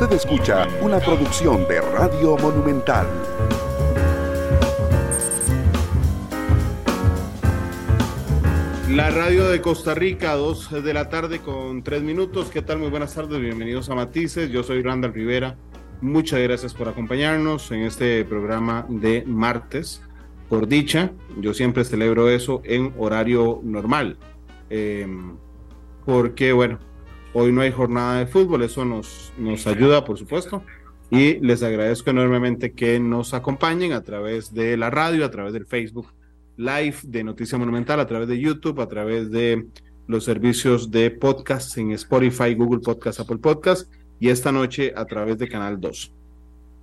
Usted escucha una producción de Radio Monumental. La radio de Costa Rica, dos de la tarde con tres minutos. ¿Qué tal? Muy buenas tardes, bienvenidos a Matices. Yo soy Randall Rivera. Muchas gracias por acompañarnos en este programa de martes. Por dicha, yo siempre celebro eso en horario normal. Em, porque, bueno, hoy no hay jornada de fútbol, eso nos, nos ayuda, por supuesto. Y les agradezco enormemente que nos acompañen a través de la radio, a través del Facebook live de Noticia Monumental a través de YouTube, a través de los servicios de podcast en Spotify, Google Podcast, Apple Podcast y esta noche a través de Canal 2.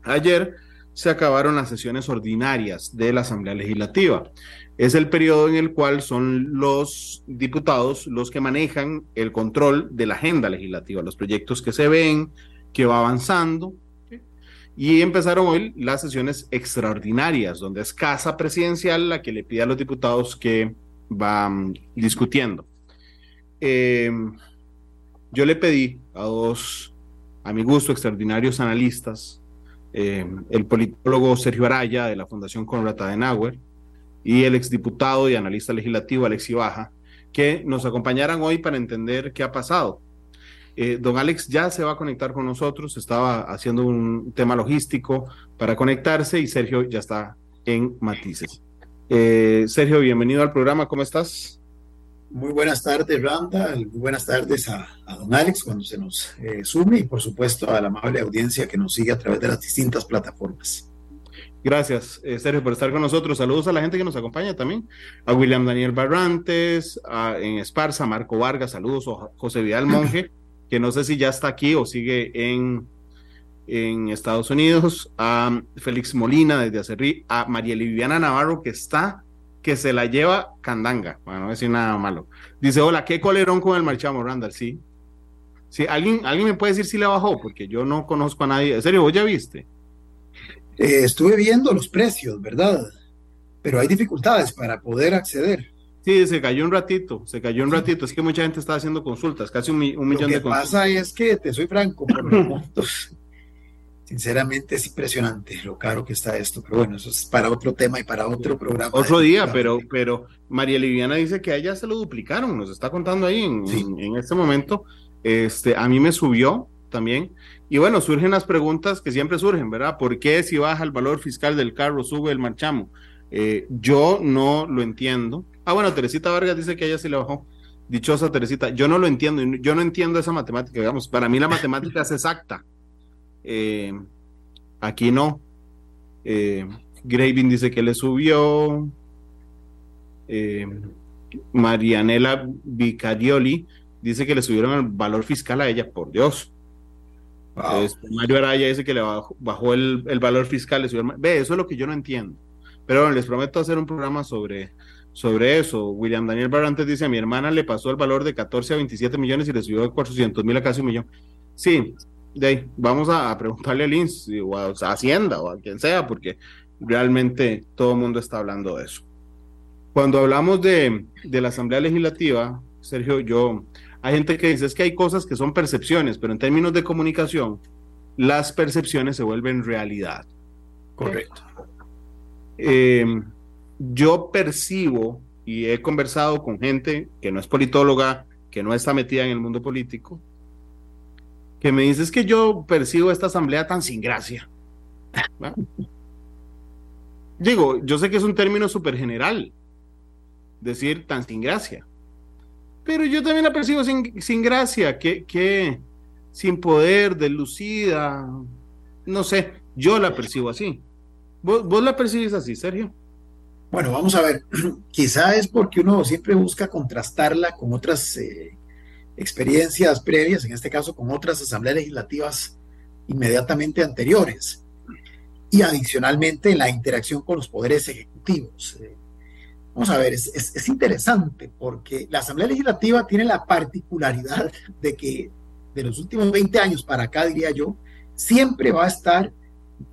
Ayer se acabaron las sesiones ordinarias de la Asamblea Legislativa. Es el periodo en el cual son los diputados los que manejan el control de la agenda legislativa, los proyectos que se ven, que va avanzando, y empezaron hoy las sesiones extraordinarias, donde es casa presidencial la que le pide a los diputados que van discutiendo. Eh, yo le pedí a dos, a mi gusto, extraordinarios analistas, eh, el politólogo Sergio Araya de la Fundación Conrad Adenauer y el exdiputado y analista legislativo Alex Ibaja, que nos acompañaran hoy para entender qué ha pasado eh, don Alex ya se va a conectar con nosotros, estaba haciendo un tema logístico para conectarse y Sergio ya está en Matices. Eh, Sergio, bienvenido al programa, ¿cómo estás? Muy buenas tardes, Randa, muy buenas tardes a, don Alex cuando se nos eh, sume y por supuesto a la amable audiencia que nos sigue a través de las distintas plataformas. Gracias, Sergio, por estar con nosotros. Saludos a la gente que nos acompaña también. A William Daniel Barrantes, a, en Esparza, Marco Vargas, saludos, a José Vidal Monje que no sé si ya está aquí o sigue en, en Estados Unidos, a Félix Molina desde Acerrí, a María Liviana Navarro que está, que se la lleva candanga, bueno, no decir nada malo. Dice, hola, qué colerón con el marchamo, Randall, sí. Sí, ¿alguien, alguien me puede decir si le bajó, porque yo no conozco a nadie. En serio, ¿vos ya viste? Eh, estuve viendo los precios, ¿verdad? Pero hay dificultades para poder acceder. Sí, se cayó un ratito, se cayó un ratito. Es que mucha gente está haciendo consultas, casi un, millón de consultas. Lo que pasa es que, te soy franco, por los montos, sinceramente es impresionante lo caro que está esto. Pero bueno, eso es para otro tema y para otro programa. Otro día, pero, pero María Liviana dice que a ella se lo duplicaron, nos está contando ahí en, en, este momento. Este, a mí me subió también. Y bueno, surgen las preguntas que siempre surgen, ¿verdad? ¿Por qué si baja el valor fiscal del carro sube el marchamo? Eh, yo no lo entiendo. Ah, bueno, Teresita Vargas dice que ella sí le bajó. Dichosa Teresita, yo no lo entiendo, yo no entiendo esa matemática, digamos, para mí la matemática es exacta. Eh, aquí no. Eh, dice que le subió. Eh, Marianela Vicarioli dice que le subieron el valor fiscal a ella, por Dios. Este, Mario Araya dice que le bajó, el, valor fiscal. Le subió Ve, eso es lo que yo no entiendo. Pero les prometo hacer un programa sobre, sobre eso. William Daniel Barrantes dice, a mi hermana le pasó el valor de 14 a 27 millones y le subió de 400 mil a casi un millón. Sí, de ahí, vamos a, preguntarle al INS o a, Hacienda o a quien sea, porque realmente todo el mundo está hablando de eso. Cuando hablamos de, de la Asamblea Legislativa, Sergio, yo, hay gente que dice es que hay cosas que son percepciones, pero en términos de comunicación, las percepciones se vuelven realidad. Correcto. Eh, yo percibo y he conversado con gente que no es politóloga, que no está metida en el mundo político, que me dice es que yo percibo esta asamblea tan sin gracia. Digo, yo sé que es un término súper general, decir tan sin gracia, pero yo también la percibo sin, sin gracia, que, que sin poder, delucida, no sé, yo la percibo así. ¿Vos, vos la percibes así, Sergio? Bueno, vamos a ver, quizá es porque uno siempre busca contrastarla con otras eh, experiencias previas, en este caso con otras asambleas legislativas inmediatamente anteriores, y adicionalmente la interacción con los poderes ejecutivos. Eh, vamos a ver, es, es, interesante porque la asamblea legislativa tiene la particularidad de que de los últimos 20 años para acá, diría yo, siempre va a estar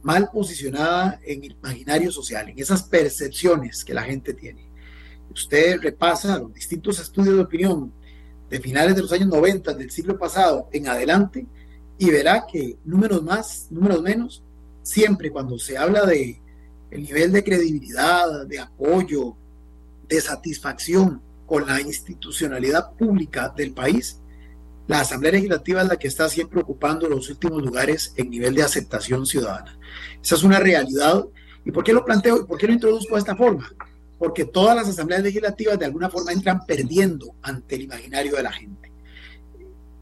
mal posicionada en el imaginario social, en esas percepciones que la gente tiene. Usted repasa los distintos estudios de opinión de finales de los años 90 del siglo pasado en adelante y verá que números más, números menos, siempre cuando se habla de el nivel de credibilidad, de apoyo, de satisfacción con la institucionalidad pública del país, la Asamblea Legislativa es la que está siempre ocupando los últimos lugares en nivel de aceptación ciudadana. Esa es una realidad. ¿Y por qué lo planteo y por qué lo introduzco de esta forma? Porque todas las asambleas legislativas de alguna forma entran perdiendo ante el imaginario de la gente.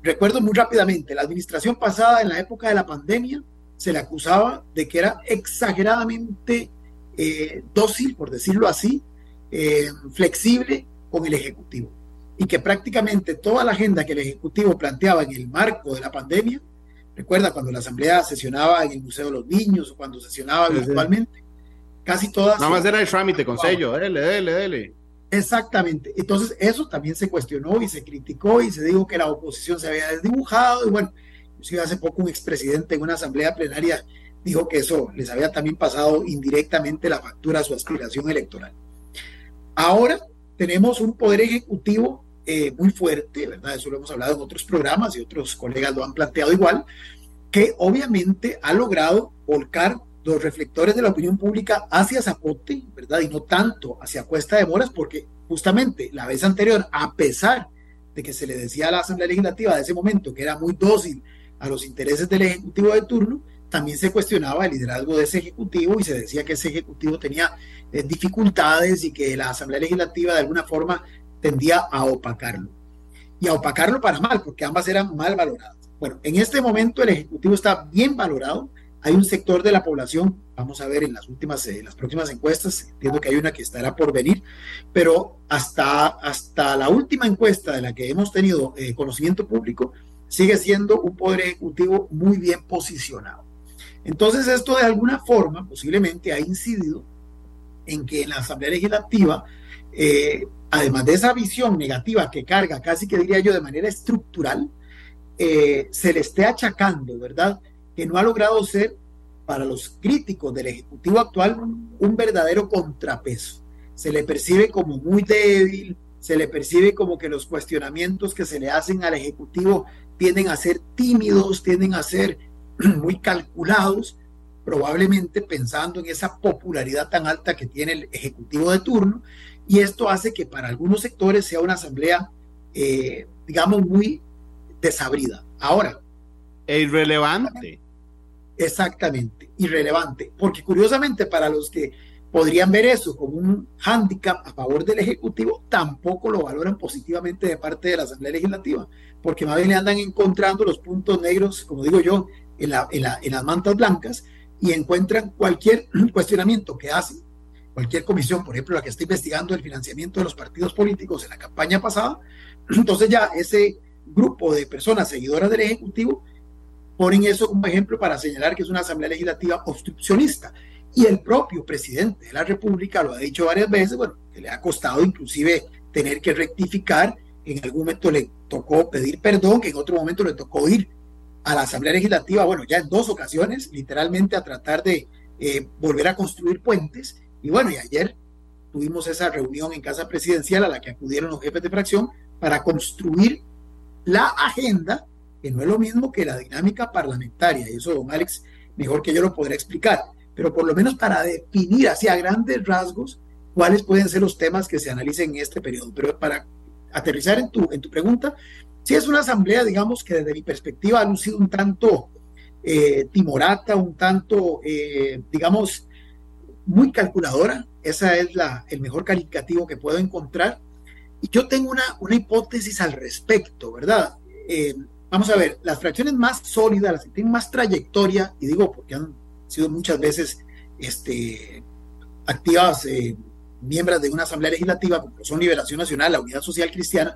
Recuerdo muy rápidamente, la administración pasada en la época de la pandemia se le acusaba de que era exageradamente eh, dócil, por decirlo así, eh, flexible con el Ejecutivo y que prácticamente toda la agenda que el Ejecutivo planteaba en el marco de la pandemia, recuerda cuando la Asamblea sesionaba en el Museo de los Niños o cuando sesionaba virtualmente, casi todas... Nada más era el trámite con sello, dele, dele, dele. Exactamente. Entonces eso también se cuestionó y se criticó y se dijo que la oposición se había desdibujado y bueno, inclusive hace poco un expresidente en una asamblea plenaria dijo que eso les había también pasado indirectamente la factura a su aspiración electoral. Ahora tenemos un poder ejecutivo eh, muy fuerte, ¿verdad? Eso lo hemos hablado en otros programas y otros colegas lo han planteado igual, que obviamente ha logrado volcar los reflectores de la opinión pública hacia Zapote, ¿verdad? Y no tanto hacia Cuesta de Moras, porque justamente la vez anterior, a pesar de que se le decía a la Asamblea Legislativa de ese momento que era muy dócil a los intereses del Ejecutivo de turno, también se cuestionaba el liderazgo de ese Ejecutivo y se decía que ese Ejecutivo tenía eh, dificultades y que la Asamblea Legislativa de alguna forma tendía a opacarlo. Y a opacarlo para mal, porque ambas eran mal valoradas. Bueno, en este momento el Ejecutivo está bien valorado. Hay un sector de la población, vamos a ver en las últimas, en las próximas encuestas, entiendo que hay una que estará por venir, pero hasta, hasta la última encuesta de la que hemos tenido eh, conocimiento público, sigue siendo un poder ejecutivo muy bien posicionado. Entonces esto de alguna forma posiblemente ha incidido en que en la Asamblea Legislativa, eh, además de esa visión negativa que carga, casi que diría yo de manera estructural, eh, se le esté achacando, ¿verdad? Que no ha logrado ser para los críticos del Ejecutivo actual un verdadero contrapeso. Se le percibe como muy débil, se le percibe como que los cuestionamientos que se le hacen al Ejecutivo tienden a ser tímidos, tienden a ser muy calculados, probablemente pensando en esa popularidad tan alta que tiene el Ejecutivo de turno, y esto hace que para algunos sectores sea una asamblea, eh, digamos, muy desabrida. Ahora. E irrelevante. Exactamente, irrelevante, porque curiosamente para los que podrían ver eso como un hándicap a favor del Ejecutivo, tampoco lo valoran positivamente de parte de la Asamblea Legislativa, porque más bien le andan encontrando los puntos negros, como digo yo, en, la, en, la, en las mantas blancas y encuentran cualquier cuestionamiento que hacen, cualquier comisión, por ejemplo, la que está investigando el financiamiento de los partidos políticos en la campaña pasada, entonces ya ese grupo de personas seguidoras del Ejecutivo ponen eso como ejemplo para señalar que es una Asamblea Legislativa obstruccionista. Y el propio presidente de la República lo ha dicho varias veces, bueno, que le ha costado inclusive tener que rectificar, en algún momento le tocó pedir perdón, que en otro momento le tocó ir a la Asamblea Legislativa, bueno, ya en dos ocasiones, literalmente a tratar de eh, volver a construir puentes. Y bueno, y ayer tuvimos esa reunión en Casa Presidencial a la que acudieron los jefes de fracción para construir la agenda, que no es lo mismo que la dinámica parlamentaria. Y eso, don Alex, mejor que yo lo podrá explicar. Pero por lo menos para definir hacia grandes rasgos cuáles pueden ser los temas que se analicen en este periodo. Pero para aterrizar en tu, en tu pregunta, si es una asamblea, digamos, que desde mi perspectiva ha lucido un tanto eh, timorata, un tanto, eh, digamos, muy calculadora. Esa es la, el mejor calificativo que puedo encontrar. Y yo tengo una, una hipótesis al respecto, ¿verdad? Eh, vamos a ver, las fracciones más sólidas, las que tienen más trayectoria, y digo porque han sido muchas veces este, activas miembros de una asamblea legislativa, como son Liberación Nacional, la Unidad Social Cristiana,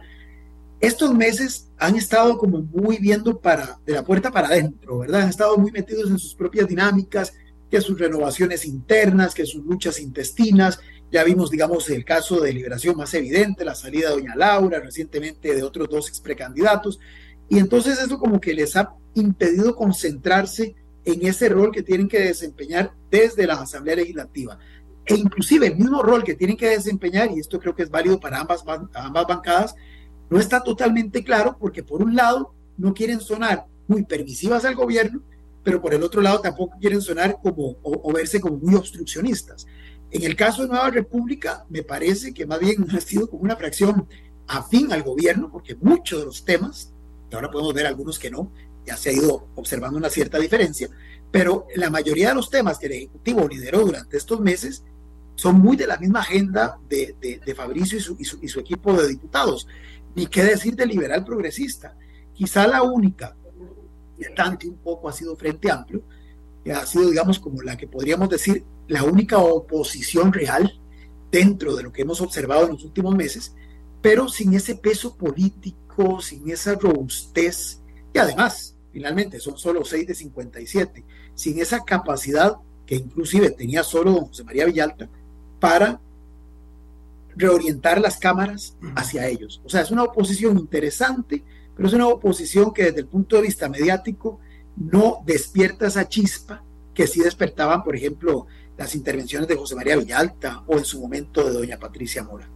estos meses han estado como muy viendo para, de la puerta para adentro, ¿verdad? Han estado muy metidos en sus propias dinámicas, que sus renovaciones internas, que sus luchas intestinas. Ya vimos, digamos, el caso de liberación más evidente, la salida de doña Laura, recientemente de otros dos ex precandidatos. Y entonces eso como que les ha impedido concentrarse en ese rol que tienen que desempeñar desde la Asamblea Legislativa. E inclusive el mismo rol que tienen que desempeñar, y esto creo que es válido para ambas, ambas bancadas, no está totalmente claro porque por un lado no quieren sonar muy permisivas al gobierno, pero por el otro lado tampoco quieren sonar como o, verse como muy obstruccionistas. En el caso de Nueva República, me parece que más bien ha sido como una fracción afín al gobierno, porque muchos de los temas, y ahora podemos ver algunos que no, ya se ha ido observando una cierta diferencia, pero la mayoría de los temas que el Ejecutivo lideró durante estos meses son muy de la misma agenda de, de, Fabricio y su, y, su, y su, equipo de diputados. Ni qué decir de liberal progresista. Quizá la única, tanto un poco ha sido Frente Amplio, que ha sido, digamos, como la que podríamos decir la única oposición real dentro de lo que hemos observado en los últimos meses, pero sin ese peso político, sin esa robustez, y además, finalmente, son solo 6 de 57, sin esa capacidad que inclusive tenía solo don José María Villalta para reorientar las cámaras hacia ellos. O sea, es una oposición interesante, pero es una oposición que desde el punto de vista mediático no despierta esa chispa que sí despertaban, por ejemplo, las intervenciones de José María Villalta o en su momento de doña Patricia Mora.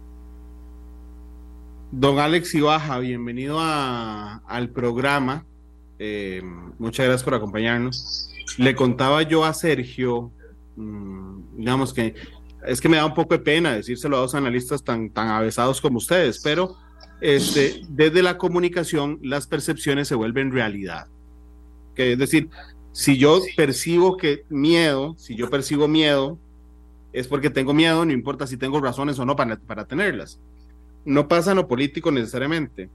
Don Alex Ibaja, bienvenido al programa. Eh, muchas gracias por acompañarnos. Le contaba yo a Sergio, mm, digamos que es que me da un poco de pena decírselo a dos analistas tan, tan avesados como ustedes, pero este, desde la comunicación las percepciones se vuelven realidad. Que es decir, si yo percibo que miedo, si yo percibo miedo, es porque tengo miedo, no importa si tengo razones o no para, para tenerlas no pasa en lo político necesariamente.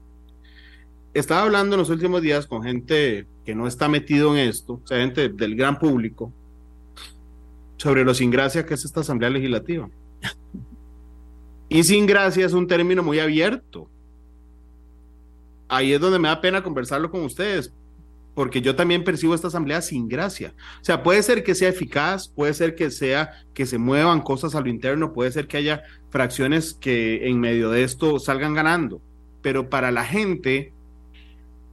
Estaba hablando en los últimos días con gente que no está metido en esto, o sea, gente del gran público, sobre lo sin gracia que es esta Asamblea Legislativa. Y sin gracia es un término muy abierto. Ahí es donde me da pena conversarlo con ustedes, porque yo también percibo esta asamblea sin gracia. O sea, puede ser que sea eficaz, puede ser que sea que se muevan cosas a lo interno, puede ser que haya fracciones que en medio de esto salgan ganando, pero para la gente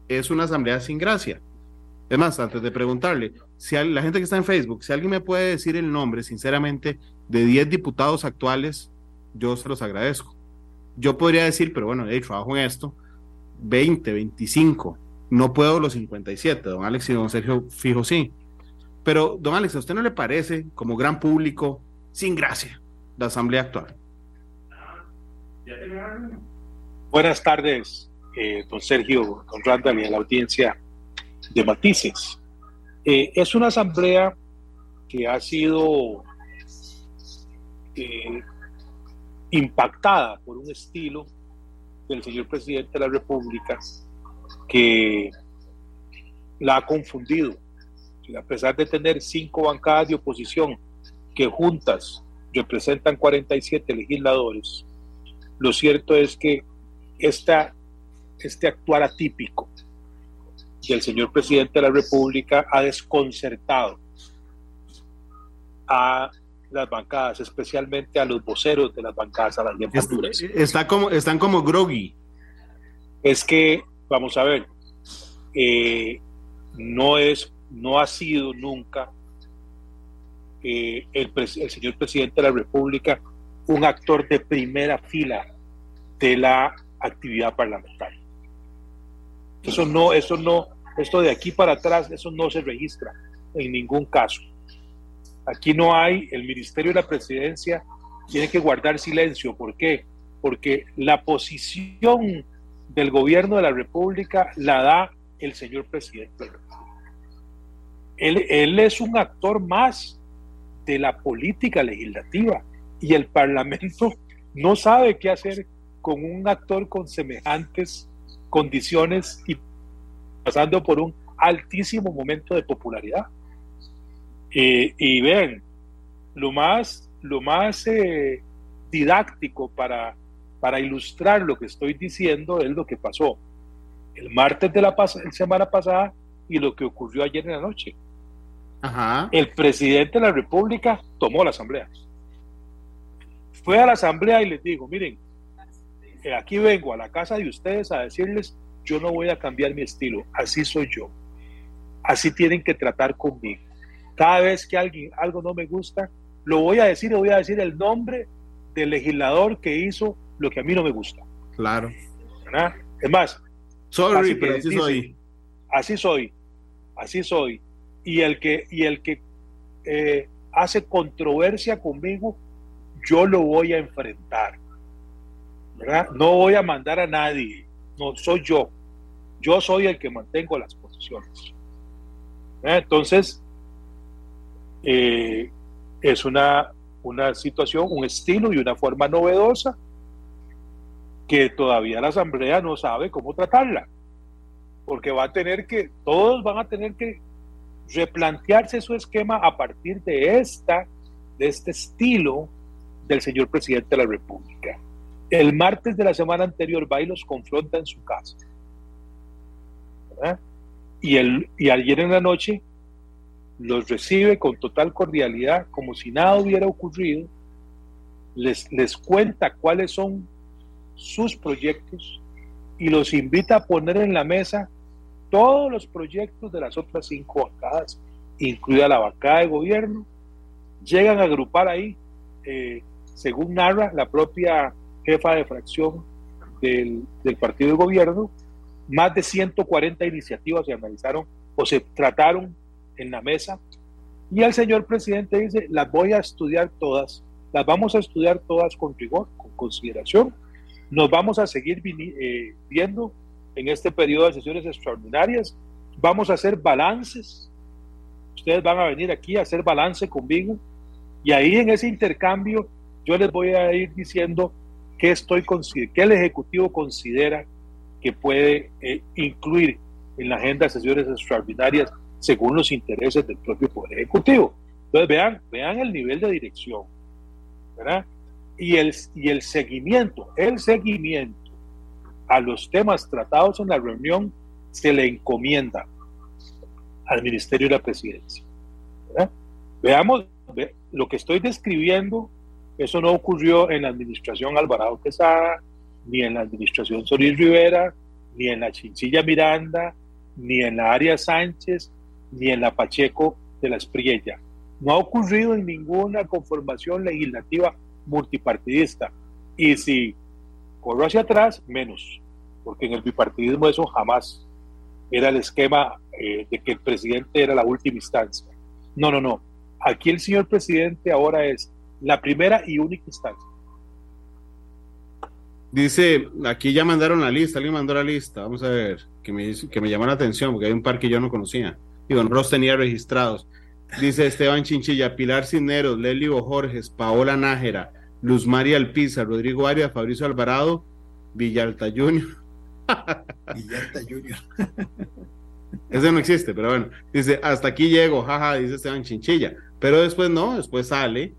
es una asamblea sin gracia. Es más, antes de preguntarle, si la gente que está en Facebook, si alguien me puede decir el nombre, sinceramente, de 10 diputados actuales, yo se los agradezco. Yo podría decir, pero bueno, trabajo en esto, 20, 25, no puedo los 57, don Alex y don Sergio fijo sí. Pero, don Alex, ¿a usted no le parece, como gran público, sin gracia, la asamblea actual? Buenas tardes, eh, don Sergio, don Randall y a la audiencia de Matices. Eh, es una asamblea que ha sido eh, impactada por un estilo del señor presidente de la República que la ha confundido. A pesar de tener cinco bancadas de oposición que juntas representan 47 legisladores, lo cierto es que esta, este actuar atípico del señor presidente de la República ha desconcertado a las bancadas, especialmente a los voceros de las bancadas, a las jefaturas. Está como, están como groggy. Es que vamos a ver, eh, no es, no ha sido nunca eh, el, el, señor presidente de la República un actor de primera fila de la actividad parlamentaria. Eso no, eso no, esto de aquí para atrás, eso no se registra en ningún caso. Aquí no hay, el Ministerio de la Presidencia tiene que guardar silencio. ¿Por qué? Porque la posición del gobierno de la República la da el señor presidente. Él, él es un actor más de la política legislativa y el Parlamento no sabe qué hacer con un actor con semejantes condiciones y pasando por un altísimo momento de popularidad. Eh, y ven, lo más, lo más eh, didáctico para para ilustrar lo que estoy diciendo es lo que pasó el martes de la semana pasada y lo que ocurrió ayer en la noche. El presidente de la República tomó la asamblea. Fue a la asamblea y les dijo, miren, eh, aquí vengo a la casa de ustedes a decirles, yo no voy a cambiar mi estilo, así soy yo. Así tienen que tratar conmigo. Cada vez que alguien algo no me gusta, lo voy a decir y voy a decir el nombre del legislador que hizo lo que a mí no me gusta. Claro. Es más, sorry, pero así soy. Así soy. así soy. Y el que, y el que eh, hace controversia conmigo, yo lo voy a enfrentar. ¿verdad? No voy a mandar a nadie, no soy yo. Yo soy el que mantengo las posiciones. Entonces, eh, es una, una situación, un estilo y una forma novedosa que todavía la Asamblea no sabe cómo tratarla, porque va a tener que, todos van a tener que replantearse su esquema a partir de esta, de este estilo del señor presidente de la República. El martes de la semana anterior va y los confronta en su casa. Y, el, y ayer en la noche los recibe con total cordialidad, como si nada hubiera ocurrido, les, les cuenta cuáles son sus proyectos y los invita a poner en la mesa todos los proyectos de las otras cinco bancadas, incluida la bancada de gobierno, llegan a agrupar ahí, eh, según narra la propia jefa de fracción del, del, partido de gobierno, más de 140 iniciativas se analizaron o se trataron en la mesa y el señor presidente dice, las voy a estudiar todas, las vamos a estudiar todas con rigor, con consideración nos vamos a seguir eh, viendo en este periodo de sesiones extraordinarias. Vamos a hacer balances. Ustedes van a venir aquí a hacer balance conmigo. Y ahí en ese intercambio yo les voy a ir diciendo qué, estoy, qué el Ejecutivo considera que puede eh, incluir en la agenda de sesiones extraordinarias según los intereses del propio Poder Ejecutivo. Entonces vean, vean el nivel de dirección. ¿verdad? y el, y el seguimiento, el seguimiento a los temas tratados en la reunión se le encomienda al Ministerio de la Presidencia. Veamos, lo que estoy describiendo, eso no ocurrió en la administración Alvarado Quesada, ni en la administración Solís Rivera, ni en la Chinchilla Miranda, ni en la Área Sánchez, ni en la Pacheco de la Espriella. No ha ocurrido en ninguna conformación legislativa multipartidista. Y si corro hacia atrás, menos, porque en el bipartidismo eso jamás era el esquema eh, de que el presidente era la última instancia. No, no, no. Aquí el señor presidente ahora es la primera y única instancia. Dice, aquí ya mandaron la lista, alguien mandó la lista, vamos a ver, que me, que me llama la atención, porque hay un par que yo no conocía. Y Don Ross tenía registrados. Dice Esteban Chinchilla, Pilar Cisneros, Lelio Jorges, Paola Nájera, Luz María Alpiza, Rodrigo Arias, Fabricio Alvarado, Villalta Junior. Villalta Junior. Ese no existe, pero bueno. Dice, hasta aquí llego, jaja, dice Esteban Chinchilla. Pero después no, después sale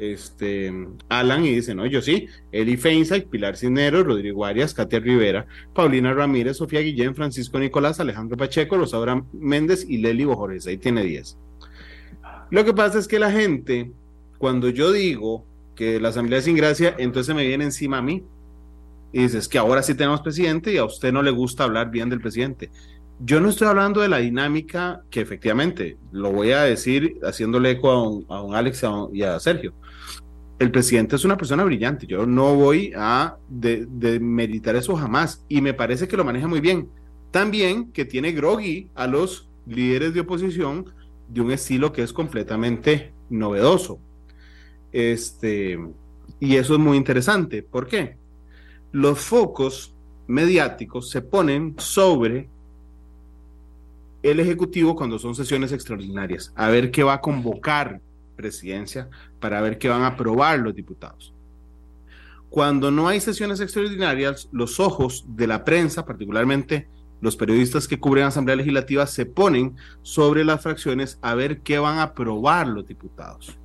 este Alan y dice, no, yo sí, Eli Feinsack, Pilar Cisneros, Rodrigo Arias, Katia Rivera, Paulina Ramírez, Sofía Guillén, Francisco Nicolás, Alejandro Pacheco, Rosaura Méndez y Leli Bojores. Ahí tiene 10. Lo que pasa es que la gente, cuando yo digo que la Asamblea es sin gracia, entonces me viene encima a mí. Y dices que ahora sí tenemos presidente y a usted no le gusta hablar bien del presidente. Yo no estoy hablando de la dinámica que efectivamente, lo voy a decir haciéndole eco a un Alex y a Sergio. El presidente es una persona brillante, yo no voy a demeritar de eso jamás y me parece que lo maneja muy bien. También que tiene groggy a los líderes de oposición de un estilo que es completamente novedoso. Este, y eso es muy interesante. ¿Por qué? Los focos mediáticos se ponen sobre el Ejecutivo cuando son sesiones extraordinarias, a ver qué va a convocar presidencia, para ver qué van a aprobar los diputados. Cuando no hay sesiones extraordinarias, los ojos de la prensa, particularmente los periodistas que cubren Asamblea Legislativa se ponen sobre las fracciones a ver qué van a aprobar los diputados.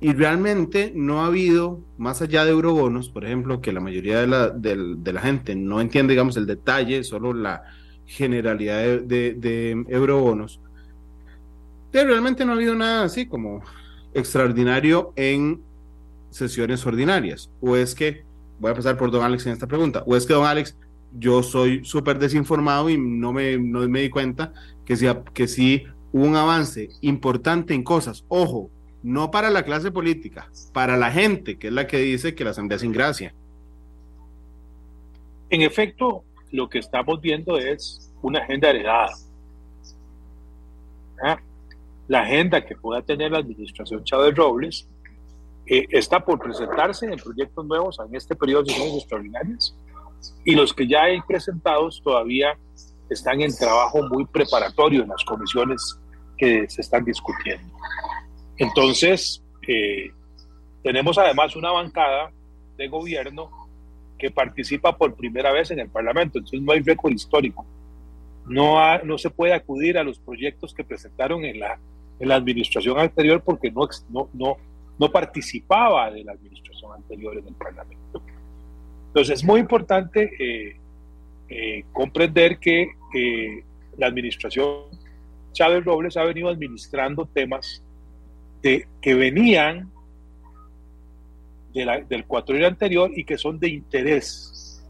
Y realmente no ha habido, más allá de eurobonos, por ejemplo, que la mayoría de la, la gente no entiende, digamos, el detalle, solo la generalidad de, eurobonos, realmente no ha habido nada así como extraordinario en sesiones ordinarias. O es que, voy a pasar por don Alex en esta pregunta, o es que don Alex yo soy súper desinformado y no me, no me di cuenta que sí, que sí hubo un avance importante en cosas. Ojo, no para la clase política, para la gente, que es la que dice que la Asamblea sin gracia. En efecto, lo que estamos viendo es una agenda heredada. ¿ah? La agenda que pueda tener la administración Chávez Robles eh, está por presentarse en proyectos nuevos en este periodo de sesiones extraordinarias y los que ya hay presentados todavía están en trabajo muy preparatorio en las comisiones que se están discutiendo. Entonces, eh, tenemos además una bancada de gobierno que participa por primera vez en el Parlamento, entonces no hay récord histórico. No, no se puede acudir a los proyectos que presentaron en la, en la administración anterior porque no, no, no, no participaba de la administración anterior en el Parlamento. Entonces es muy importante eh, eh, comprender que la administración Chávez Robles ha venido administrando temas de, que venían del cuatro anterior y que son de interés.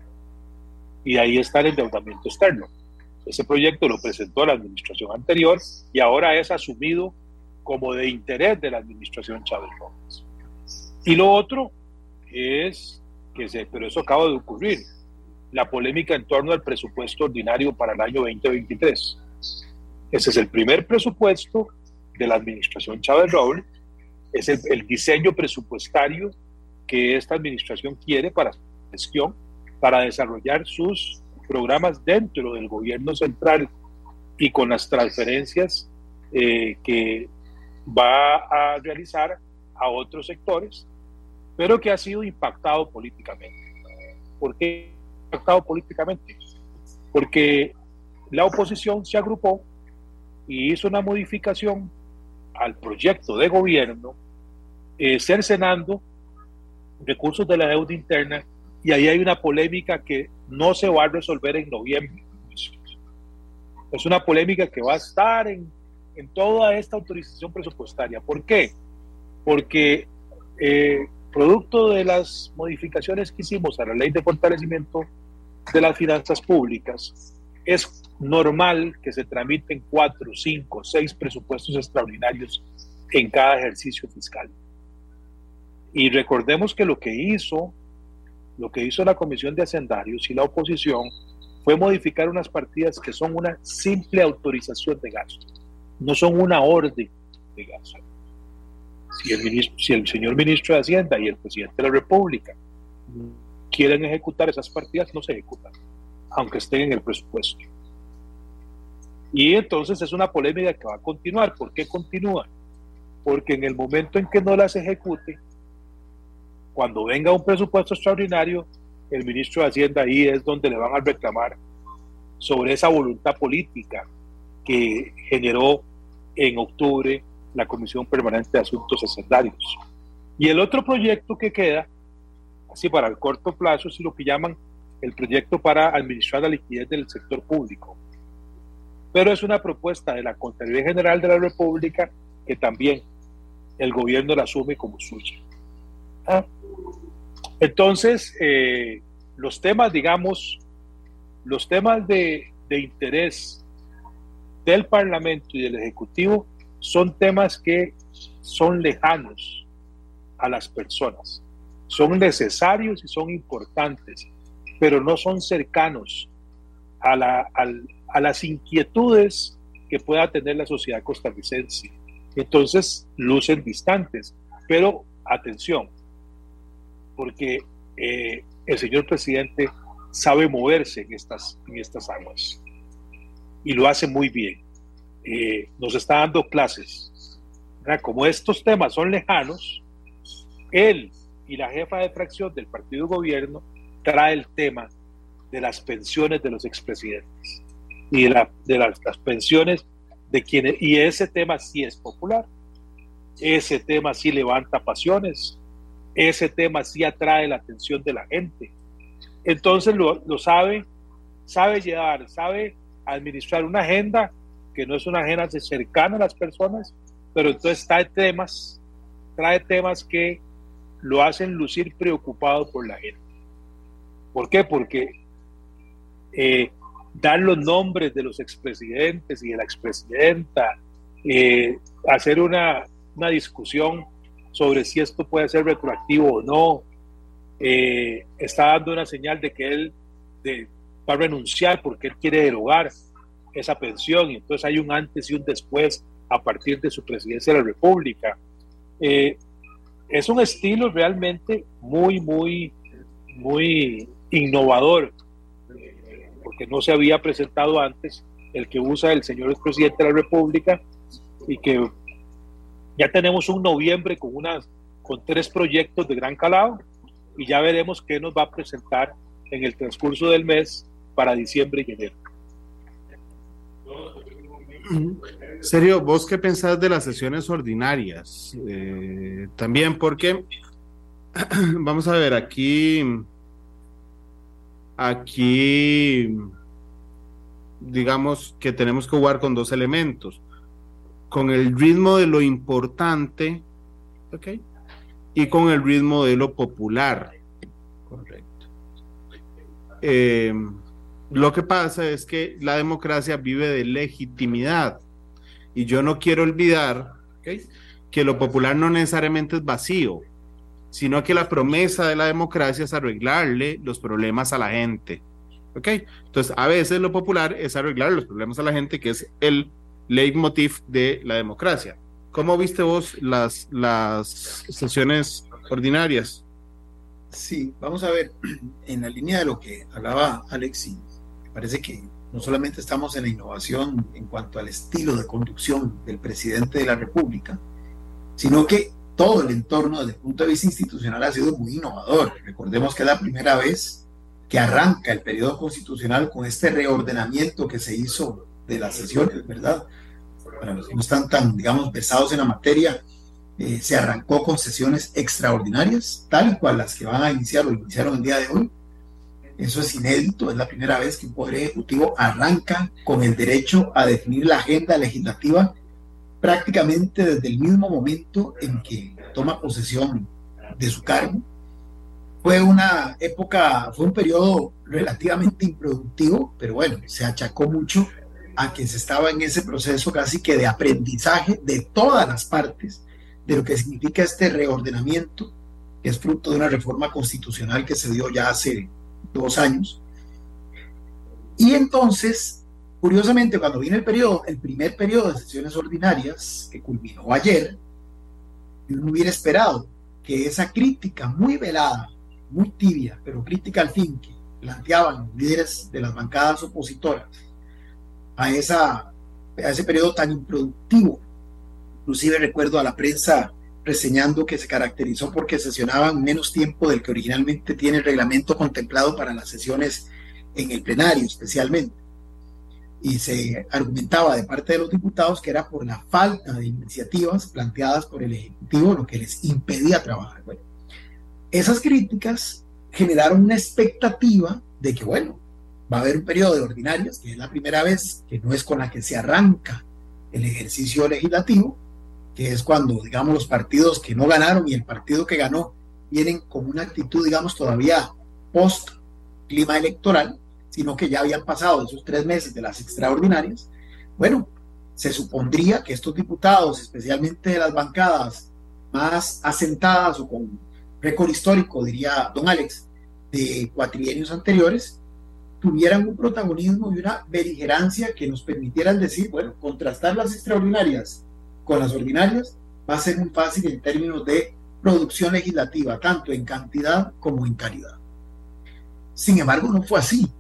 Y ahí está el endeudamiento externo. Ese proyecto lo presentó la administración anterior y ahora es asumido como de interés de la administración Chávez Robles. Y lo otro es que se, pero eso acaba de ocurrir, la polémica en torno al presupuesto ordinario para el año 2023. Ese es el primer presupuesto de la administración Chávez Robles, es el, el diseño presupuestario que esta administración quiere para gestión, para desarrollar sus programas dentro del gobierno central y con las transferencias eh, que va a realizar a otros sectores, pero que ha sido impactado políticamente. ¿Por qué impactado políticamente? Porque la oposición se agrupó y hizo una modificación al proyecto de gobierno, eh, cercenando recursos de la deuda interna y ahí hay una polémica que no se va a resolver en noviembre. Es una polémica que va a estar en, en toda esta autorización presupuestaria. ¿Por qué? Porque eh, producto de las modificaciones que hicimos a la ley de fortalecimiento de las finanzas públicas, es normal que se tramiten cuatro, cinco, seis presupuestos extraordinarios en cada ejercicio fiscal. Y recordemos que lo que hizo, lo que hizo la Comisión de Hacendarios y la oposición fue modificar unas partidas que son una simple autorización de gasto, no son una orden de gasto. Si el, ministro, si el señor ministro de Hacienda y el presidente de la República quieren ejecutar esas partidas, no se ejecutan, aunque estén en el presupuesto. Y entonces es una polémica que va a continuar. ¿Por qué continúa? Porque en el momento en que no las ejecute, cuando venga un presupuesto extraordinario, el ministro de Hacienda ahí es donde le van a reclamar sobre esa voluntad política que generó en octubre la Comisión Permanente de Asuntos Hacendarios. Y el otro proyecto que queda, así para el corto plazo, es lo que llaman el proyecto para administrar la liquidez del sector público. Pero es una propuesta de la Contraloría General de la República que también el gobierno la asume como suya. Entonces, eh, los temas, digamos, los temas de, interés del Parlamento y del Ejecutivo son temas que son lejanos a las personas. Son necesarios y son importantes, pero no son cercanos a, a las inquietudes que pueda tener la sociedad costarricense. Entonces, lucen distantes. Pero, atención, porque eh, el señor presidente sabe moverse en estas, en estas aguas y lo hace muy bien. Eh, nos está dando clases. Como estos temas son lejanos, él y la jefa de fracción del partido gobierno trae el tema de las pensiones de los expresidentes y de, la, de las, las pensiones de quienes, y ese tema sí es popular, ese tema sí levanta pasiones, ese tema sí atrae la atención de la gente. Entonces lo, sabe, sabe llevar, sabe administrar una agenda que no es una agenda cercana a las personas, pero entonces trae temas, trae temas que lo hacen lucir preocupado por la gente. ¿Por qué? Porque eh, dar los nombres de los expresidentes y de la expresidenta, eh, hacer una, una discusión sobre si esto puede ser retroactivo o no. Eh, está dando una señal de que él va a renunciar porque él quiere derogar esa pensión y entonces hay un antes y un después a partir de su presidencia de la República. Eh, es un estilo realmente muy, muy, muy innovador, porque no se había presentado antes el que usa el señor presidente de la República y que ya tenemos un noviembre con, unas, con tres proyectos de gran calado y ya veremos qué nos va a presentar en el transcurso del mes para diciembre y enero. Serio, ¿vos qué pensás de las sesiones ordinarias? Eh, también porque, vamos a ver, aquí, aquí, digamos que tenemos que jugar con dos elementos, con el ritmo de lo importante, ¿ok? Y con el ritmo de lo popular, correcto. Eh, lo que pasa es que la democracia vive de legitimidad y yo no quiero olvidar que lo popular no necesariamente es vacío, sino que la promesa de la democracia es arreglarle los problemas a la gente. ¿Ok? Entonces, a veces lo popular es arreglar los problemas a la gente, que es el leitmotiv de la democracia. ¿Cómo viste vos las, las sesiones ordinarias? Sí, vamos a ver, en la línea de lo que hablaba Alexis, parece que no solamente estamos en la innovación en cuanto al estilo de conducción del presidente de la República, sino que todo el entorno desde el punto de vista institucional ha sido muy innovador. Recordemos que es la primera vez que arranca el periodo constitucional con este reordenamiento que se hizo de las sesiones, ¿verdad? Para los que no están tan, digamos, pesados en la materia, eh, se arrancó con sesiones extraordinarias, tal cual las que van a iniciar o iniciaron el día de hoy, eso es inédito, es la primera vez que un Poder Ejecutivo arranca con el derecho a definir la agenda legislativa prácticamente desde el mismo momento en que toma posesión de su cargo. Fue una época, fue un periodo relativamente improductivo, pero bueno, se achacó mucho a que se estaba en ese proceso casi que de aprendizaje de todas las partes de lo que significa este reordenamiento, que es fruto de una reforma constitucional que se dio ya hace dos años. Y entonces, curiosamente, cuando viene el periodo, el primer periodo de sesiones ordinarias, que culminó ayer, uno hubiera esperado que esa crítica muy velada, muy tibia, pero crítica al fin, que planteaban los líderes de las bancadas opositoras a, ese periodo tan improductivo. Inclusive recuerdo a la prensa reseñando que se caracterizó porque sesionaban menos tiempo del que originalmente tiene el reglamento contemplado para las sesiones en el plenario especialmente. Y se argumentaba de parte de los diputados que era por la falta de iniciativas planteadas por el Ejecutivo lo que les impedía trabajar. Bueno, esas críticas generaron una expectativa de que, bueno, va a haber un periodo de ordinarias, que es la primera vez que no es con la que se arranca el ejercicio legislativo, que es cuando, digamos, los partidos que no ganaron y el partido que ganó vienen con una actitud, digamos, todavía post clima electoral, sino que ya habían pasado esos tres meses de las extraordinarias. Bueno, se supondría que estos diputados, especialmente de las bancadas más asentadas o con récord histórico, diría don Alex, de cuatrienios anteriores, tuvieran un protagonismo y una beligerancia que nos permitieran decir, bueno, contrastar las extraordinarias con las ordinarias va a ser muy fácil en términos de producción legislativa, tanto en cantidad como en calidad. Sin embargo, no fue así.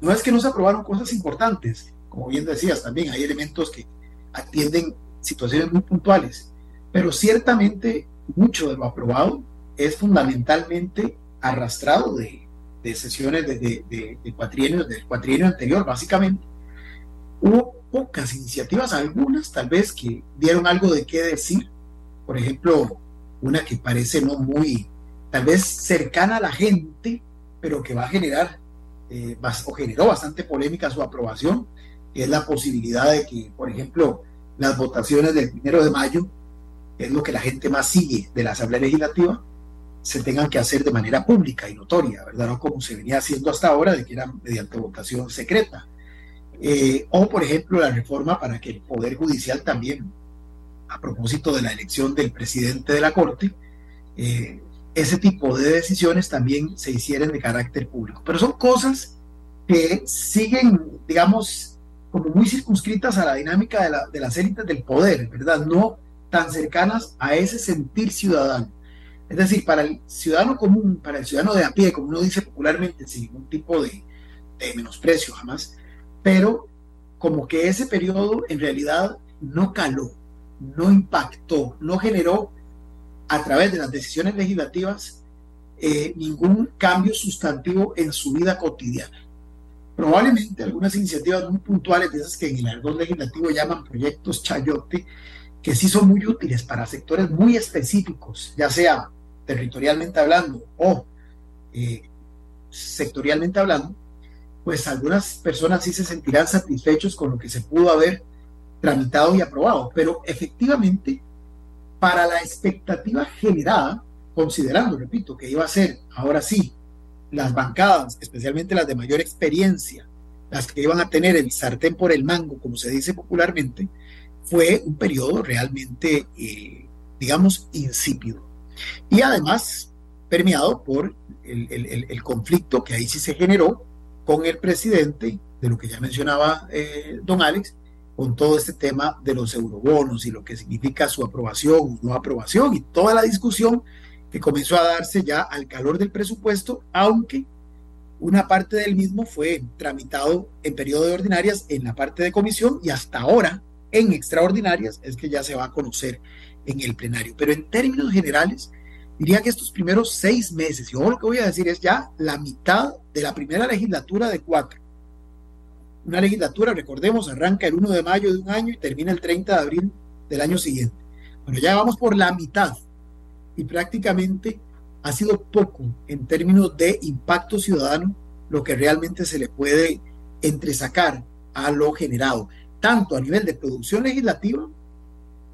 No es que no se aprobaron cosas importantes, como bien decías también, hay elementos que atienden situaciones muy puntuales, pero ciertamente mucho de lo aprobado es fundamentalmente arrastrado de, de sesiones de, de, de, del cuatrienio anterior, básicamente. Hubo pocas iniciativas, algunas tal vez que dieron algo de qué decir. Por ejemplo, una que parece no muy, tal vez cercana a la gente, pero que va a generar eh, o generó bastante polémica su aprobación, que es la posibilidad de que, por ejemplo, las votaciones del primero de mayo, que es lo que la gente más sigue de la Asamblea Legislativa, se tengan que hacer de manera pública y notoria, ¿verdad? No como se venía haciendo hasta ahora, de que era mediante votación secreta. Eh, o, por ejemplo, la reforma para que el Poder Judicial también, a propósito de la elección del presidente de la Corte, eh, ese tipo de decisiones también se hicieran de carácter público. Pero son cosas que siguen, digamos, como muy circunscritas a la dinámica de, la, de las élites del poder, ¿verdad? No tan cercanas a ese sentir ciudadano. Es decir, para el ciudadano común, para el ciudadano de a pie, como uno dice popularmente, sin ningún tipo de, menosprecio jamás, pero como que ese periodo en realidad no caló, no impactó, no generó a través de las decisiones legislativas eh, ningún cambio sustantivo en su vida cotidiana. Probablemente algunas iniciativas muy puntuales, de esas que en el argot legislativo llaman proyectos chayote, que sí son muy útiles para sectores muy específicos, ya sea territorialmente hablando o eh, sectorialmente hablando, pues algunas personas sí se sentirán satisfechos con lo que se pudo haber tramitado y aprobado, pero efectivamente para la expectativa generada, considerando, repito, que iba a ser ahora sí las bancadas, especialmente las de mayor experiencia, las que iban a tener el sartén por el mango, como se dice popularmente, fue un periodo realmente, eh, digamos, insípido. Y además permeado por el, conflicto que ahí sí se generó con el presidente, de lo que ya mencionaba eh, don Alex, con todo este tema de los eurobonos y lo que significa su aprobación o no aprobación y toda la discusión que comenzó a darse ya al calor del presupuesto, aunque una parte del mismo fue tramitado en periodo de ordinarias en la parte de comisión y hasta ahora en extraordinarias es que ya se va a conocer en el plenario. Pero en términos generales, diría que estos primeros seis meses, y yo lo que voy a decir es ya la mitad de la primera legislatura de cuatro. Una legislatura, recordemos, arranca el 1 de mayo de un año y termina el 30 de abril del año siguiente. Bueno, ya vamos por la mitad y prácticamente ha sido poco en términos de impacto ciudadano lo que realmente se le puede entresacar a lo generado, tanto a nivel de producción legislativa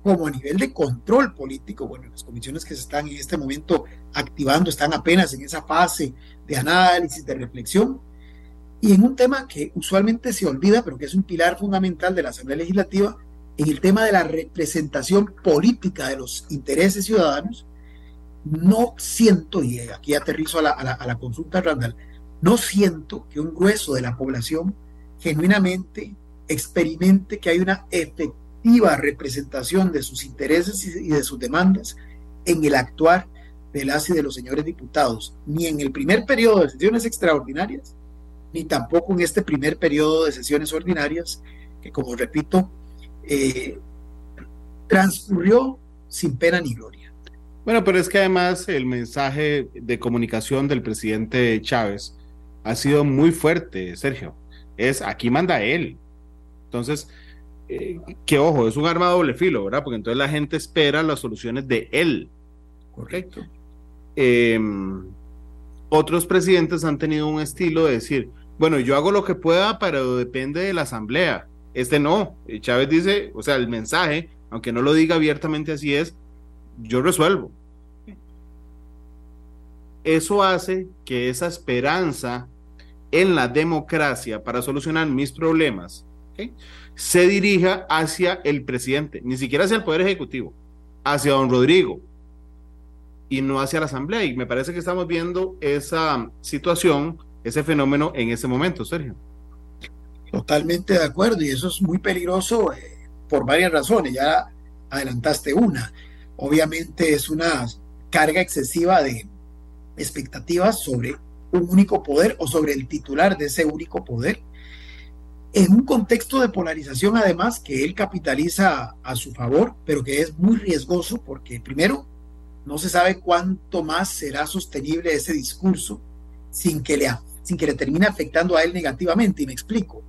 como a nivel de control político. Bueno, las comisiones que se están en este momento activando están apenas en esa fase de análisis, de reflexión, y en un tema que usualmente se olvida, pero que es un pilar fundamental de la Asamblea Legislativa, en el tema de la representación política de los intereses ciudadanos, no siento, y aquí aterrizo a la, consulta Randall, no siento que un grueso de la población genuinamente experimente que hay una efectiva representación de sus intereses y de sus demandas en el actuar de las y de los señores diputados, ni en el primer periodo de sesiones extraordinarias, ni tampoco en este primer periodo de sesiones ordinarias, que como repito, eh, transcurrió sin pena ni gloria. Bueno, pero es que además el mensaje de comunicación del presidente Chávez ha sido muy fuerte, Sergio. Es aquí manda él. Entonces, eh, que ojo, es un arma doble filo, ¿verdad? Porque entonces la gente espera las soluciones de él. Correcto. Em, otros presidentes han tenido un estilo de decir, bueno, yo hago lo que pueda, pero depende de la asamblea. Este no. Chávez dice, o sea, el mensaje, aunque no lo diga abiertamente así es, yo resuelvo. Eso hace que esa esperanza en la democracia para solucionar mis problemas se dirija hacia el presidente, ni siquiera hacia el Poder Ejecutivo, hacia don Rodrigo y no hacia la Asamblea. Y me parece que estamos viendo esa situación, ese fenómeno en ese momento, Sergio. Totalmente de acuerdo, y eso es muy peligroso eh, por varias razones. Ya adelantaste una obviamente es una carga excesiva de expectativas sobre un único poder o sobre el titular de ese único poder, en un contexto de polarización además que él capitaliza a su favor, pero que es muy riesgoso porque primero no se sabe cuánto más será sostenible ese discurso sin que le, sin que le termine afectando a él negativamente. Y me explico.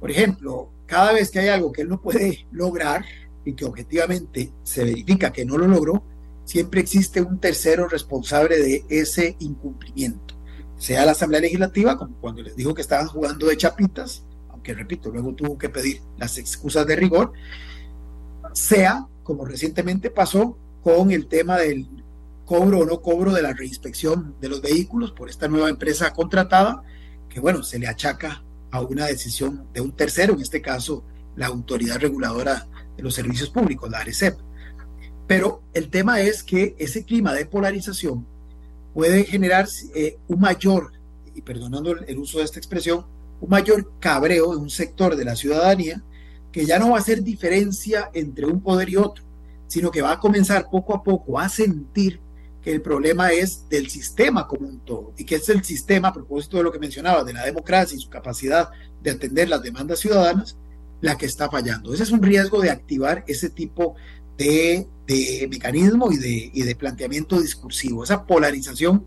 Por ejemplo, cada vez que hay algo que él no puede lograr, y que objetivamente se verifica que no lo logró, siempre existe un tercero responsable de ese incumplimiento. Sea la Asamblea Legislativa, como cuando les dijo que estaban jugando de chapitas, aunque repito, luego tuvo que pedir las excusas de rigor, sea como recientemente pasó con el tema del cobro o no cobro de la reinspección de los vehículos por esta nueva empresa contratada, que bueno, se le achaca a una decisión de un tercero, en este caso la autoridad reguladora de los servicios públicos, la ARECEP. Pero el tema es que ese clima de polarización puede generar eh, un mayor, y perdonando el uso de esta expresión, un mayor cabreo en un sector de la ciudadanía que ya no va a hacer diferencia entre un poder y otro, sino que va a comenzar poco a poco a sentir que el problema es del sistema como un todo y que es el sistema, a propósito de lo que mencionaba, de la democracia y su capacidad de atender las demandas ciudadanas, la que está fallando. Ese es un riesgo de activar ese tipo de, mecanismo y de, y de planteamiento discursivo. Esa polarización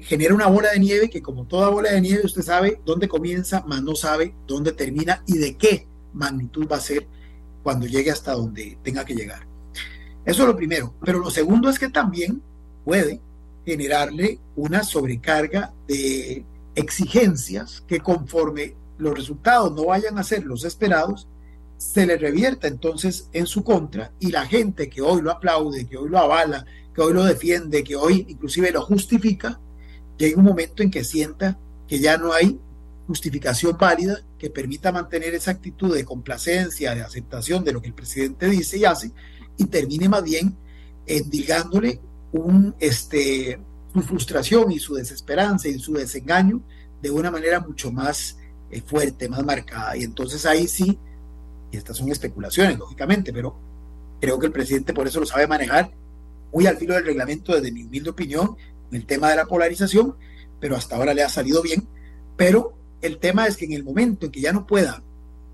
genera una bola de nieve que como toda bola de nieve usted sabe dónde comienza, más no sabe dónde termina y de qué magnitud va a ser cuando llegue hasta donde tenga que llegar. Eso es lo primero. Pero lo segundo es que también puede generarle una sobrecarga de exigencias que conforme los resultados no vayan a ser los esperados, se le revierta entonces en su contra y la gente que hoy lo aplaude, que hoy lo avala, que hoy lo defiende, que hoy inclusive lo justifica, llega un momento en que sienta que ya no hay justificación válida que permita mantener esa actitud de complacencia, de aceptación de lo que el presidente dice y hace, y termine más bien endilgándole un, este, su frustración y su desesperanza y su desengaño de una manera mucho más eh, fuerte, más marcada. Y entonces ahí sí, y estas son especulaciones, lógicamente, pero creo que el presidente por eso lo sabe manejar muy al filo del reglamento desde mi humilde opinión el tema de la polarización, pero hasta ahora le ha salido bien. Pero el tema es que en el momento en que ya no pueda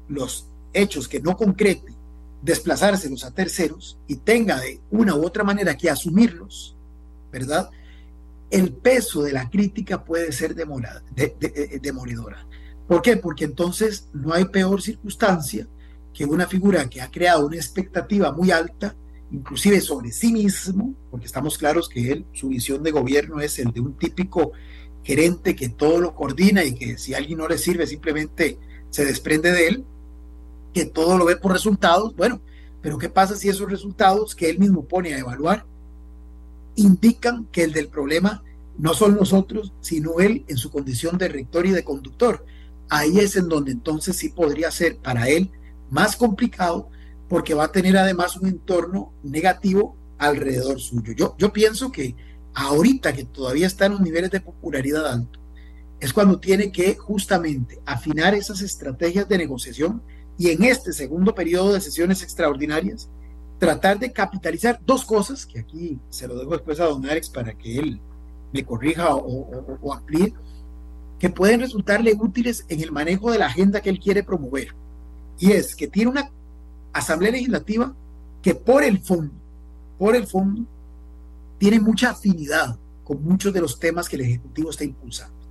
los hechos que no concrete desplazárselos a terceros y tenga de una u otra manera que asumirlos, ¿verdad? El peso de la crítica puede ser demorada, de, de, demoledora. ¿Por qué? Porque entonces no hay peor circunstancia que una figura que ha creado una expectativa muy alta inclusive sobre sí mismo, porque estamos claros que él, su visión de gobierno es el de un típico gerente que todo lo coordina y que si alguien no le sirve simplemente se desprende de él, que todo lo ve por resultados, bueno, pero ¿qué pasa si esos resultados que él mismo pone a evaluar indican que el del problema no son nosotros, sino él en su condición de rector y de conductor? Ahí es en donde entonces sí podría ser para él más complicado porque va a tener además un entorno negativo alrededor suyo. Yo, yo pienso que ahorita que todavía está en los niveles de popularidad alto, es cuando tiene que justamente afinar esas estrategias de negociación y en este segundo periodo de sesiones extraordinarias, tratar de capitalizar dos cosas, que aquí se lo dejo después a don Alex para que él me corrija o, o amplíe, que pueden resultarle útiles en el manejo de la agenda que él quiere promover. Y es que tiene una Asamblea Legislativa que por el fondo, por el fondo, tiene mucha afinidad con muchos de los temas que el Ejecutivo está impulsando.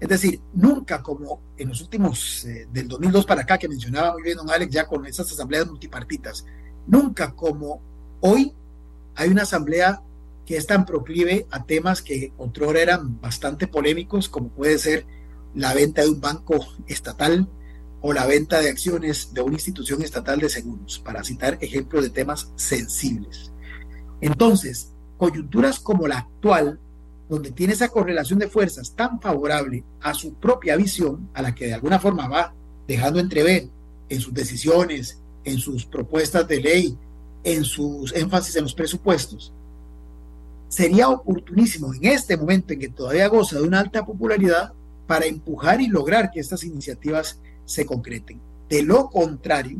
Es decir, nunca como en los últimos, eh, del 2002 para acá, que mencionaba muy bien don Alex, ya con esas asambleas multipartitas, nunca como hoy hay una asamblea que es tan proclive a temas que otrora eran bastante polémicos, como puede ser la venta de un banco estatal, o la venta de acciones de una institución estatal de seguros, para citar ejemplos de temas sensibles. Entonces, coyunturas como la actual, donde tiene esa correlación de fuerzas tan favorable a su propia visión, a la que de alguna forma va dejando entrever en sus decisiones, en sus propuestas de ley, en sus énfasis en los presupuestos, sería oportunísimo en este momento en que todavía goza de una alta popularidad para empujar y lograr que estas iniciativas se concreten. De lo contrario,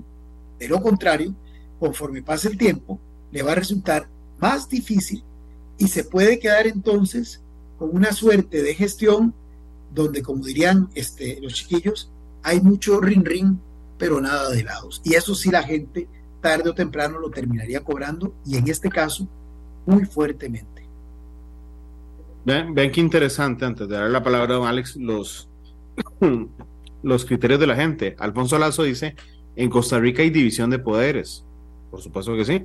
de lo contrario, conforme pase el tiempo, le va a resultar más difícil y se puede quedar entonces con una suerte de gestión donde, como dirían este, los chiquillos, hay mucho rin rin, pero nada de lados. Y eso sí la gente tarde o temprano lo terminaría cobrando y en este caso muy fuertemente. Ven, ven qué interesante, antes de dar la palabra a don Alex, los los criterios de la gente. Alfonso Lazo dice, en Costa Rica hay división de poderes. Por supuesto que sí.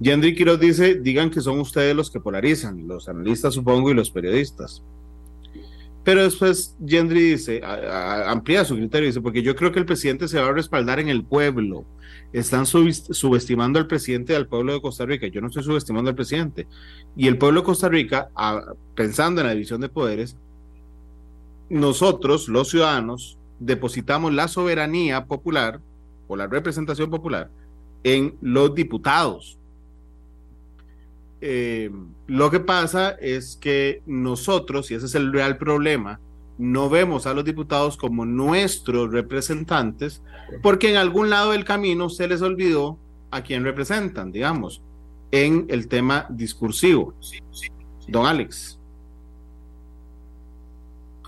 Yandri Quiroz dice, digan que son ustedes los que polarizan, los analistas supongo y los periodistas. Pero después Yandri dice, amplía su criterio, dice, porque yo creo que el presidente se va a respaldar en el pueblo. Están subestimando al presidente del pueblo de Costa Rica. Yo no estoy subestimando al presidente. Y el pueblo de Costa Rica, pensando en la división de poderes, nosotros, los ciudadanos, depositamos la soberanía popular o la representación popular en los diputados. Eh, lo que pasa es que nosotros, y ese es el real problema, no vemos a los diputados como nuestros representantes, porque en algún lado del camino se les olvidó a quién representan, digamos, en el tema discursivo. Don Alex.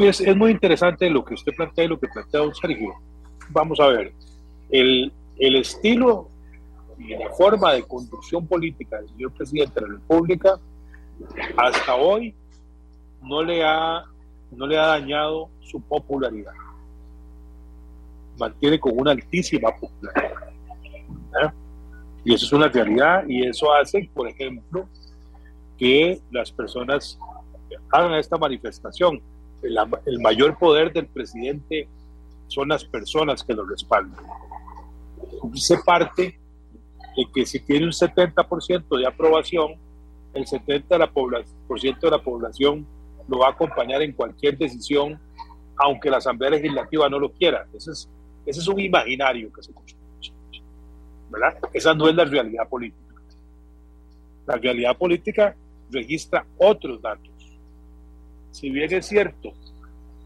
Pues es muy interesante lo que usted plantea y lo que plantea don Sergio. Vamos a ver, el, el estilo y la forma de conducción política del señor presidente de la República hasta hoy no le ha no le ha dañado su popularidad. Mantiene con una altísima popularidad. ¿eh? Y eso es una realidad y eso hace, por ejemplo, que las personas hagan esta manifestación. El, mayor poder del presidente son las personas que lo respaldan. Se parte de que si tiene un 70% de aprobación, el 70% de la, población, de la población lo va a acompañar en cualquier decisión, aunque la Asamblea Legislativa no lo quiera. Ese es, ese es un imaginario que se construye. ¿verdad? Esa no es la realidad política. La realidad política registra otros datos. Si bien es cierto,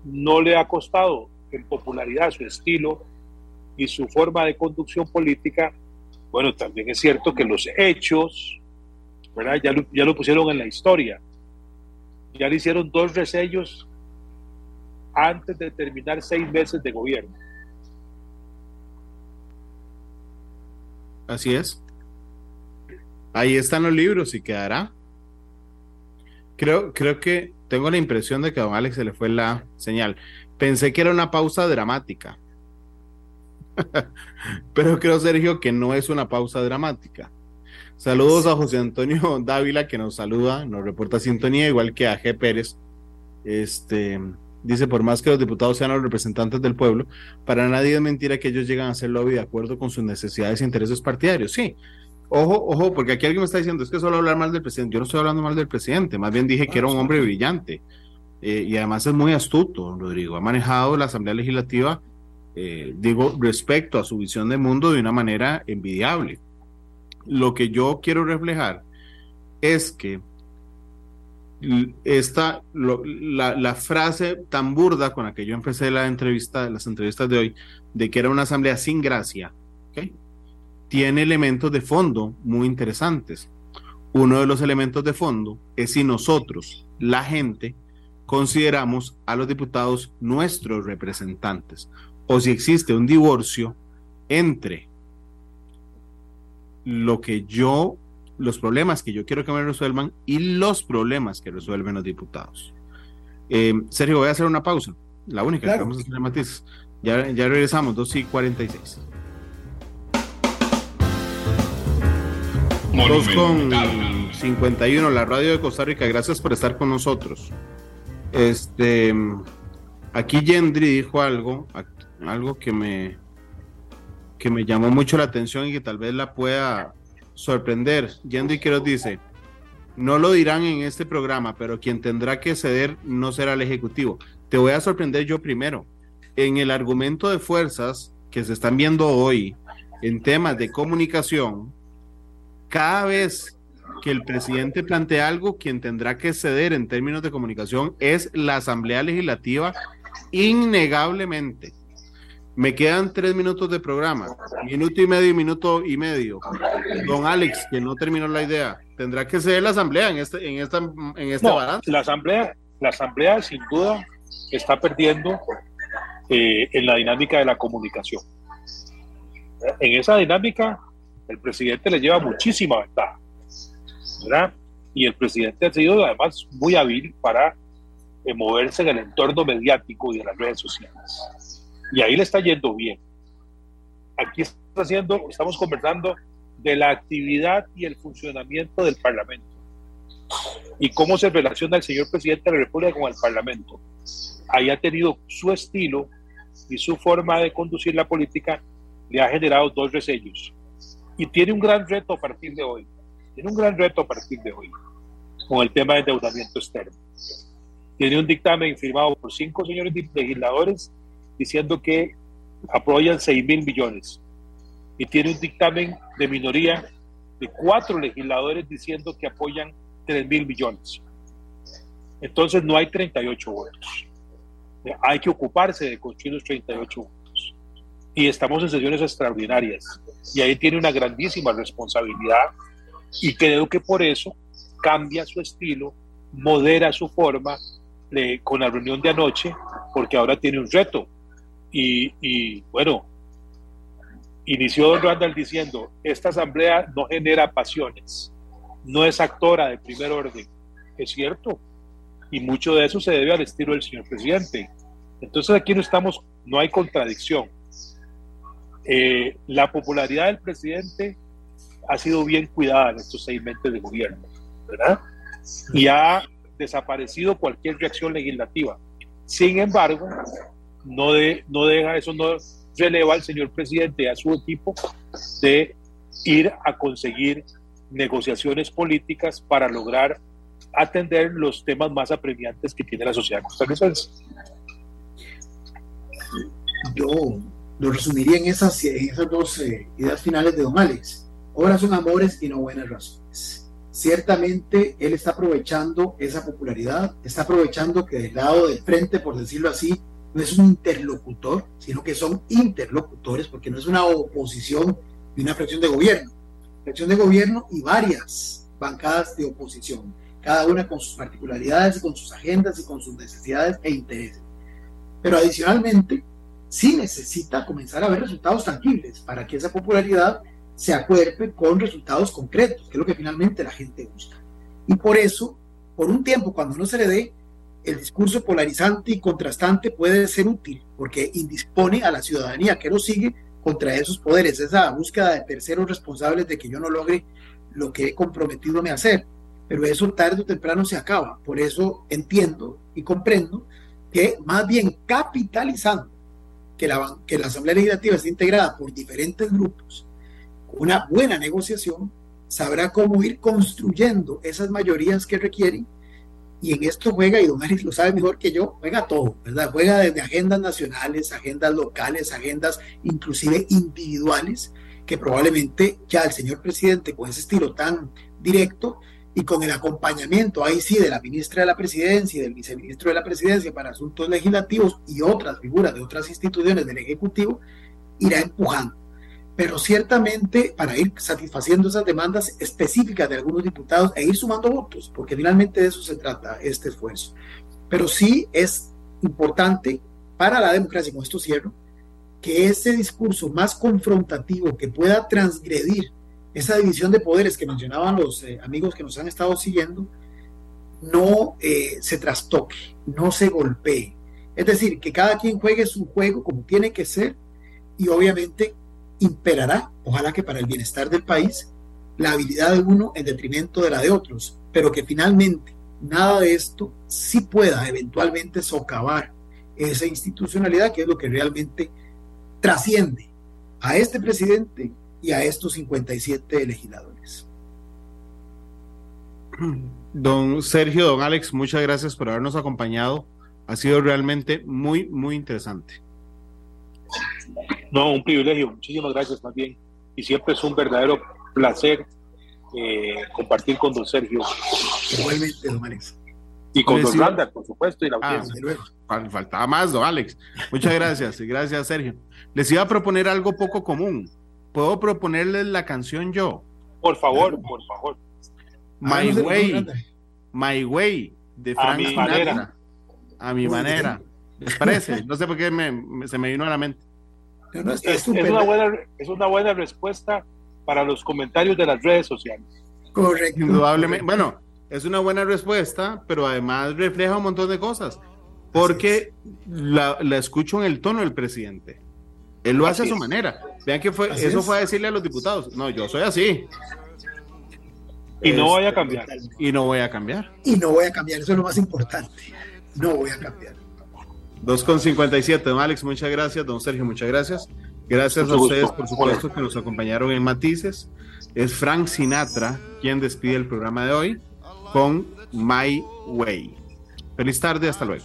no le ha costado en popularidad su estilo y su forma de conducción política, bueno, también es cierto que los hechos, ¿verdad? Ya ya lo pusieron en la historia ya le hicieron dos resellos antes de terminar seis meses de gobierno. Así es. Ahí están los libros y quedará. Creo, creo que tengo la impresión de que a don Alex se le fue la señal. Pensé que era una pausa dramática. Pero creo, Sergio, que no es una pausa dramática. Saludos a José Antonio Dávila que nos saluda, nos reporta sintonía, igual que a G. Pérez. Este dice: por más que los diputados sean los representantes del pueblo, para nadie es mentira que ellos llegan a hacer lobby de acuerdo con sus necesidades e intereses partidarios. Sí, ojo, ojo, porque aquí alguien me está diciendo: es que solo hablar mal del presidente. Yo no estoy hablando mal del presidente, más bien dije que era un hombre brillante eh, y además es muy astuto, Rodrigo. Ha manejado la Asamblea Legislativa, eh, digo, respecto a su visión de mundo de una manera envidiable lo que yo quiero reflejar es que esta, la, frase tan burda con la que yo empecé la entrevista, las entrevistas de hoy, de que era una asamblea sin gracia, tiene elementos de fondo muy interesantes. Uno de los elementos de fondo es si nosotros, la gente, consideramos a los diputados nuestros representantes o si existe un divorcio entre lo que yo, los problemas que yo quiero que me resuelvan y los problemas que resuelven los diputados. Eh, Sergio, voy a hacer una pausa, la única que vamos a hacer matices. Ya, ya regresamos, 2 y 46. 2 con 51, la radio de Costa Rica, gracias por estar con nosotros. Este, aquí Yendri dijo algo, algo que me, que me llamó mucho la atención y que tal vez la pueda sorprender. Yendi Quiroz dice, no lo dirán en este programa, pero quien tendrá que ceder no será el Ejecutivo. Te voy a sorprender yo primero. En el argumento de fuerzas que se están viendo hoy en temas de comunicación, cada vez que el presidente plantea algo, quien tendrá que ceder en términos de comunicación es la Asamblea Legislativa, innegablemente. Me quedan tres minutos de programa, minuto y medio y minuto y medio. Don Alex, que no terminó la idea, tendrá que ser la asamblea en este, en esta, en este balance. La asamblea, la asamblea sin duda está perdiendo eh, en la dinámica de la comunicación. En esa dinámica, el presidente le lleva muchísima ventaja, ¿verdad? Y el presidente ha sido además muy hábil para eh, moverse en el entorno mediático y de las redes sociales y ahí le está yendo bien. Aquí está haciendo, estamos conversando de la actividad y el funcionamiento del Parlamento y cómo se relaciona el señor presidente de la República con el Parlamento. Ahí ha tenido su estilo y su forma de conducir la política le ha generado dos resellos. Y tiene un gran reto a partir de hoy. Tiene un gran reto a partir de hoy con el tema de endeudamiento externo. Tiene un dictamen firmado por cinco señores legisladores diciendo que apoyan 6 mil millones y tiene un dictamen de minoría de cuatro legisladores diciendo que apoyan 3 mil millones. Entonces no hay 38 votos. hay que ocuparse de construir los 38 votos. Y estamos en sesiones extraordinarias. Y ahí tiene una grandísima responsabilidad. Y creo que por eso cambia su estilo, modera su forma con la reunión de anoche, porque ahora tiene un reto. Y, y bueno, inició Don Randall diciendo, esta asamblea no genera pasiones, no es actora de primer orden. Es cierto, y mucho de eso se debe al estilo del señor presidente. Entonces aquí no estamos, no hay contradicción. Eh, la popularidad del presidente ha sido bien cuidada en estos seis meses de gobierno, ¿verdad? Y ha desaparecido cualquier reacción legislativa. Sin embargo, no, de, no deja eso, no releva al señor presidente y a su equipo de ir a conseguir negociaciones políticas para lograr atender los temas más apremiantes que tiene la sociedad costarricense. Yo lo resumiría en esas, en esas dos eh, ideas finales de Don Alex. Obras son amores y no buenas razones. Ciertamente él está aprovechando esa popularidad, está aprovechando que del lado del frente, por decirlo así, no es un interlocutor, sino que son interlocutores, porque no es una oposición ni una fracción de gobierno. Fracción de gobierno y varias bancadas de oposición cada una con sus particularidades con sus agendas y con sus necesidades e intereses. Pero adicionalmente, sí necesita comenzar a ver resultados tangibles para que esa popularidad se acuerpe con resultados concretos, que es lo que finalmente la gente busca. Y por eso, por un tiempo, cuando no se le dé, el discurso polarizante y contrastante puede ser útil, porque indispone a la ciudadanía que lo sigue contra esos poderes, esa búsqueda de terceros responsables de que yo no logre lo que he comprometido a hacer pero eso tarde o temprano se acaba. Por eso entiendo y comprendo que más bien capitalizando que la, que la Asamblea Legislativa esté integrada por diferentes grupos, una buena negociación, sabrá cómo ir construyendo esas mayorías que requieren. Y en esto juega, y Don lo sabe mejor que yo, juega todo, ¿verdad? Juega desde agendas nacionales, agendas locales, agendas inclusive individuales, que probablemente ya el señor presidente con ese estilo tan directo y con el acompañamiento, ahí sí, de la ministra de la Presidencia y del viceministro de la Presidencia para asuntos legislativos y otras figuras de otras instituciones del Ejecutivo, irá empujando. Pero ciertamente para ir satisfaciendo esas demandas específicas de algunos diputados e ir sumando votos, porque finalmente de eso se trata este esfuerzo. Pero sí es importante para la democracia, con esto cierro, que ese discurso más confrontativo que pueda transgredir esa división de poderes que mencionaban los eh, amigos que nos han estado siguiendo, no eh, se trastoque, no se golpee. Es decir, que cada quien juegue su juego como tiene que ser y obviamente imperará, ojalá que para el bienestar del país, la habilidad de uno en detrimento de la de otros, pero que finalmente nada de esto sí pueda eventualmente socavar esa institucionalidad que es lo que realmente trasciende a este presidente y a estos 57 legisladores. Don Sergio, don Alex, muchas gracias por habernos acompañado. Ha sido realmente muy, muy interesante. No, un privilegio. Muchísimas gracias más bien. Y siempre es un verdadero placer eh, compartir con don Sergio. Igualmente, don Alex. Y con don Randall, por supuesto, y la ah, audiencia. faltaba más, don Alex. Muchas gracias. y gracias, Sergio. Les iba a proponer algo poco común. ¿Puedo proponerles la canción yo? Por favor, por favor. My Way, My Way, de Frank a mi manera. A mi manera. ¿Les parece? No sé por qué se me vino a la mente. es, una buena, es una buena respuesta para los comentarios de las redes sociales. Correcto. Indudablemente. Bueno, es una buena respuesta, pero además refleja un montón de cosas. Porque la, la escucho en el tono del presidente. Él lo hace a su manera. Vean que fue, eso fue a decirle a los diputados, no, yo soy así. Y no voy a cambiar. Y no voy a cambiar. Y no voy a cambiar, eso es lo más importante. No voy a cambiar. 2.57, don Alex, muchas gracias. Don Sergio, muchas gracias. Gracias a ustedes, por supuesto, que nos acompañaron en Matices. Es Frank Sinatra quien despide el programa de hoy con My Way. Feliz tarde, hasta luego.